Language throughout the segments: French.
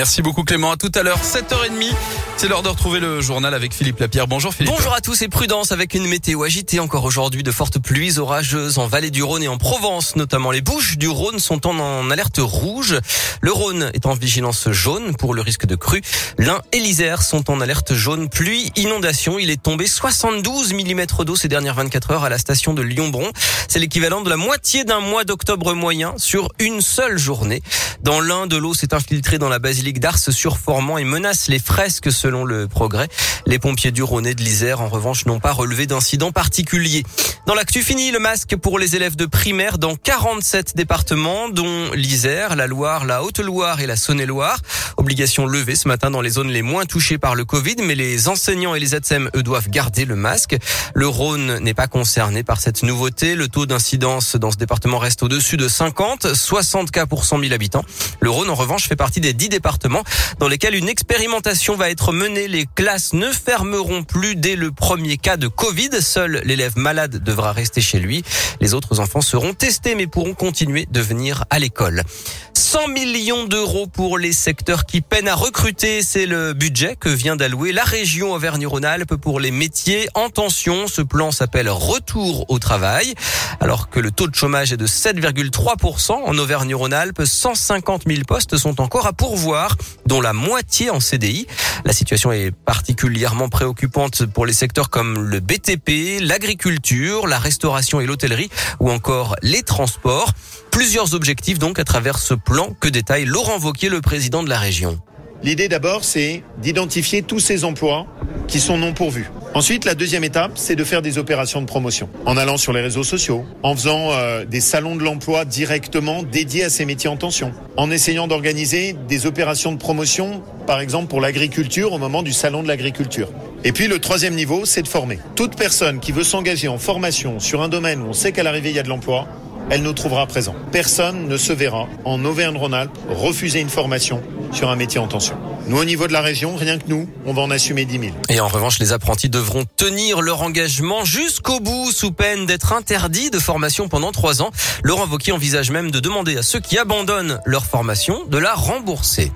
Merci beaucoup Clément. À tout à l'heure, 7h30. C'est l'heure de retrouver le journal avec Philippe Lapierre. Bonjour Philippe. Bonjour à tous et prudence avec une météo agitée encore aujourd'hui de fortes pluies orageuses en vallée du Rhône et en Provence, notamment les Bouches du Rhône sont en alerte rouge. Le Rhône est en vigilance jaune pour le risque de crue. L'Ain et l'Isère sont en alerte jaune pluie inondation. Il est tombé 72 mm d'eau ces dernières 24 heures à la station de Lyon-Bron. C'est l'équivalent de la moitié d'un mois d'octobre moyen sur une seule journée. Dans l'Ain, de l'eau s'est infiltrée dans la basilique d'Ars surformant et menace les fresques selon le progrès. Les pompiers du Rhône et de l'Isère, en revanche, n'ont pas relevé d'incidents particuliers. Dans l'actu fini, le masque pour les élèves de primaire dans 47 départements, dont l'Isère, la Loire, la Haute-Loire et la Saône-et-Loire. Obligation levée ce matin dans les zones les moins touchées par le Covid, mais les enseignants et les ATSEM, eux, doivent garder le masque. Le Rhône n'est pas concerné par cette nouveauté. Le taux d'incidence dans ce département reste au-dessus de 50, 60 cas pour 100 000 habitants. Le Rhône, en revanche, fait partie des 10 départements dans lesquels une expérimentation va être menée. Les classes ne fermeront plus dès le premier cas de Covid. Seul l'élève malade devra rester chez lui. Les autres enfants seront testés mais pourront continuer de venir à l'école. 100 millions d'euros pour les secteurs qui peinent à recruter. C'est le budget que vient d'allouer la région Auvergne-Rhône-Alpes pour les métiers en tension. Ce plan s'appelle Retour au travail. Alors que le taux de chômage est de 7,3% en Auvergne-Rhône-Alpes, 150 000 postes sont encore à pourvoir, dont la moitié en CDI. La situation est particulièrement préoccupante pour les secteurs comme le BTP, l'agriculture, la restauration et l'hôtellerie ou encore les transports. Plusieurs objectifs donc à travers ce plan que détaille Laurent Vauquier, le président de la région. L'idée d'abord, c'est d'identifier tous ces emplois qui sont non pourvus. Ensuite, la deuxième étape, c'est de faire des opérations de promotion, en allant sur les réseaux sociaux, en faisant euh, des salons de l'emploi directement dédiés à ces métiers en tension, en essayant d'organiser des opérations de promotion, par exemple pour l'agriculture au moment du salon de l'agriculture. Et puis le troisième niveau, c'est de former. Toute personne qui veut s'engager en formation sur un domaine où on sait qu'à l'arrivée il y a de l'emploi, elle nous trouvera présent. Personne ne se verra en Auvergne-Rhône-Alpes refuser une formation sur un métier en tension. Nous, au niveau de la région, rien que nous, on va en assumer 10 000. Et en revanche, les apprentis devront tenir leur engagement jusqu'au bout, sous peine d'être interdits de formation pendant trois ans. Laurent Wauquiez envisage même de demander à ceux qui abandonnent leur formation de la rembourser.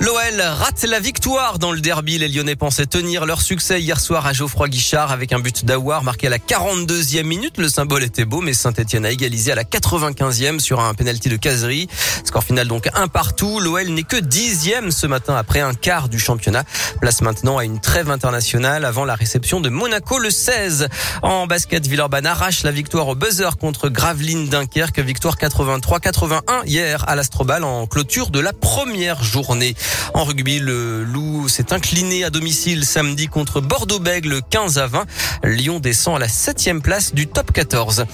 L'OL rate la victoire dans le derby. Les Lyonnais pensaient tenir leur succès hier soir à Geoffroy Guichard avec un but d'Awar marqué à la 42e minute. Le symbole était beau, mais Saint-Etienne a égalisé à la 95e sur un penalty de caserie. Score final donc un partout. L'OL n'est que dixième ce matin après un quart du championnat. Place maintenant à une trêve internationale avant la réception de Monaco le 16. En basket, Villeurbanne arrache la victoire au buzzer contre Gravelines Dunkerque. Victoire 83-81 hier à l'Astrobal en clôture de la première journée. En rugby, le Loup s'est incliné à domicile samedi contre Bordeaux-Bègles 15 à 20. Lyon descend à la septième place du top 14.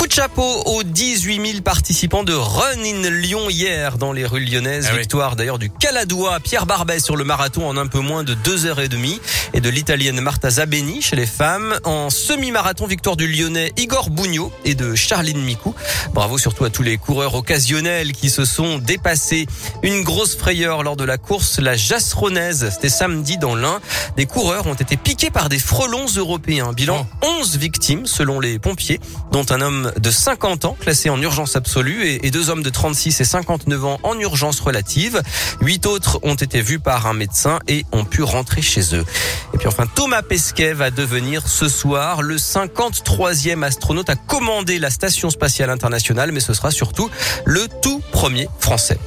Coup de chapeau aux 18 000 participants de Run in Lyon hier dans les rues lyonnaises. Ah oui. Victoire d'ailleurs du Caladois Pierre Barbet sur le marathon en un peu moins de deux heures et demie et de l'italienne Marta Zabeni chez les femmes. En semi-marathon, victoire du lyonnais Igor Bugno et de Charline Micou. Bravo surtout à tous les coureurs occasionnels qui se sont dépassés. Une grosse frayeur lors de la course, la Jasseronnaise. C'était samedi dans l'Ain. Des coureurs ont été piqués par des frelons européens. Bilan 11 victimes selon les pompiers, dont un homme de 50 ans classé en urgence absolue et deux hommes de 36 et 59 ans en urgence relative. Huit autres ont été vus par un médecin et ont pu rentrer chez eux. Et puis enfin, Thomas Pesquet va devenir ce soir le 53e astronaute à commander la station spatiale internationale, mais ce sera surtout le tout premier français.